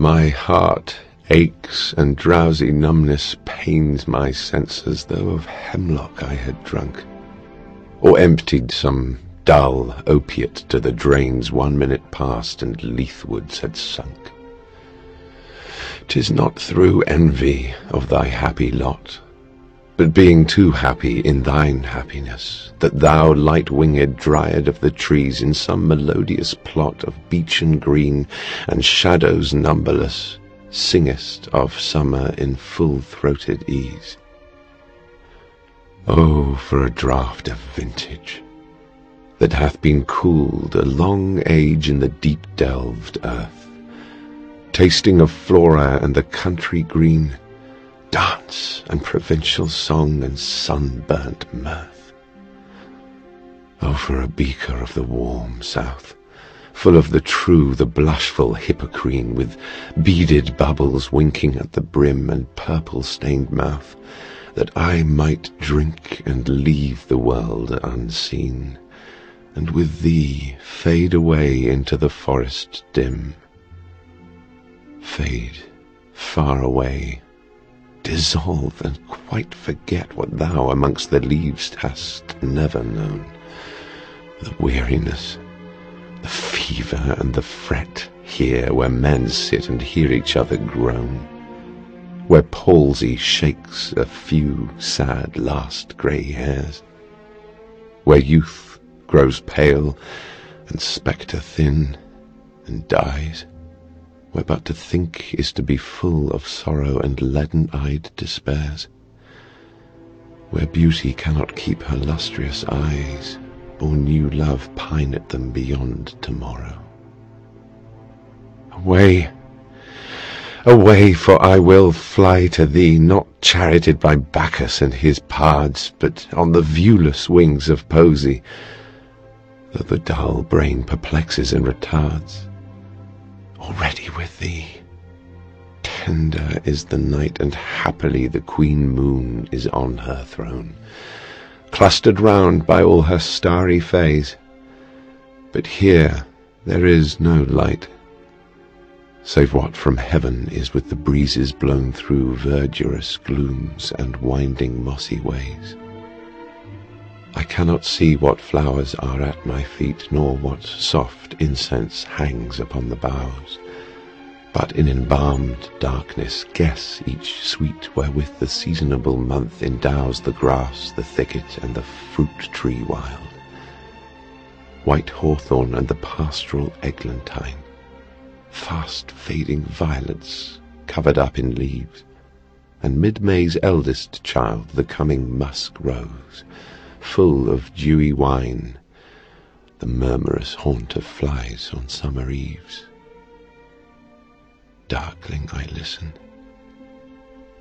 My heart aches, and drowsy numbness pains my senses, though of hemlock I had drunk, or emptied some dull opiate to the drains one minute past, and Lethe-wards had sunk. 'Tis not through envy of thy happy lot, but being too happy in thine happiness, that thou, light-winged dryad of the trees, in some melodious plot of beechen green and shadows numberless, singest of summer in full-throated ease. Oh, for a draught of vintage, that hath been cooled a long age in the deep-delved earth, tasting of flora and the country green, dance and Provencal song and sunburnt mirth. Oh, for a beaker of the warm south, full of the true, the blushful hippocrene, with beaded bubbles winking at the brim and purple-stained mouth, that I might drink and leave the world unseen, and with thee fade away into the forest dim. Fade far away dissolve and quite forget what thou amongst the leaves hast never known. The weariness, the fever and the fret here where men sit and hear each other groan, where palsy shakes a few sad last grey hairs, where youth grows pale and spectre thin and dies where but to think is to be full of sorrow and leaden-eyed despairs, where beauty cannot keep her lustrous eyes, or new love pine at them beyond tomorrow. Away, away, for I will fly to thee, not charioted by Bacchus and his pards, but on the viewless wings of poesy, though the dull brain perplexes and retards already with thee. Tender is the night, and happily the queen moon is on her throne, clustered round by all her starry fays. But here there is no light, save what from heaven is with the breezes blown through verdurous glooms and winding mossy ways. I cannot see what flowers are at my feet, nor what soft incense hangs upon the boughs, but in embalmed darkness guess each sweet wherewith the seasonable month endows the grass, the thicket, and the fruit tree wild, white hawthorn and the pastoral eglantine, fast fading violets covered up in leaves, and mid-May's eldest child, the coming musk rose, full of dewy wine, the murmurous haunt of flies on summer eves. Darkling I listen,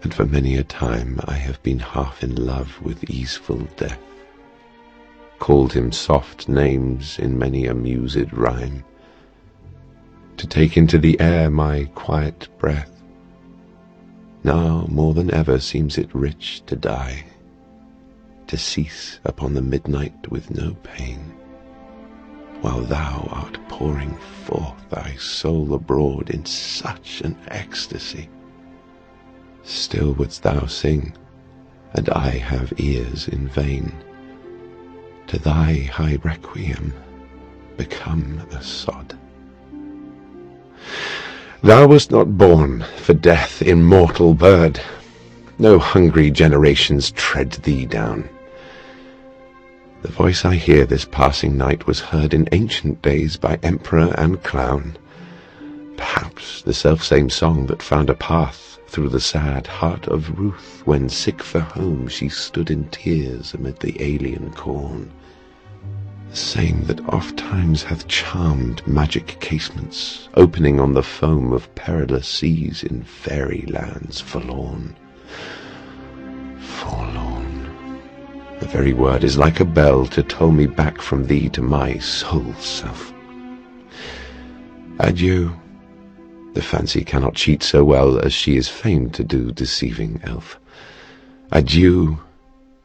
and for many a time I have been half in love with easeful death, called him soft names in many a mused rhyme, to take into the air my quiet breath. Now more than ever seems it rich to die to cease upon the midnight with no pain, while thou art pouring forth thy soul abroad in such an ecstasy. Still wouldst thou sing, and I have ears in vain, to thy high requiem become a sod. Thou wast not born for death, immortal bird, no hungry generations tread thee down. The voice I hear this passing night was heard in ancient days by emperor and clown. Perhaps the selfsame song that found a path through the sad heart of Ruth when sick for home she stood in tears amid the alien corn. The same that oft times hath charmed magic casements, opening on the foam of perilous seas in fairy lands forlorn. Forlorn. The very word is like a bell to toll me back from thee to my sole self. Adieu. The fancy cannot cheat so well as she is famed to do, deceiving elf. Adieu,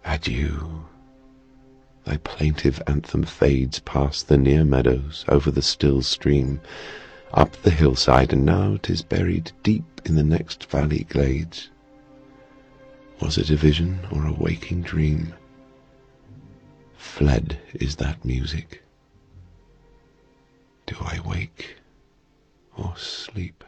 adieu. Thy plaintive anthem fades past the near meadows, over the still stream, up the hillside, and now 'tis buried deep in the next valley glades. Was it a vision or a waking dream? Fled is that music. Do I wake or sleep?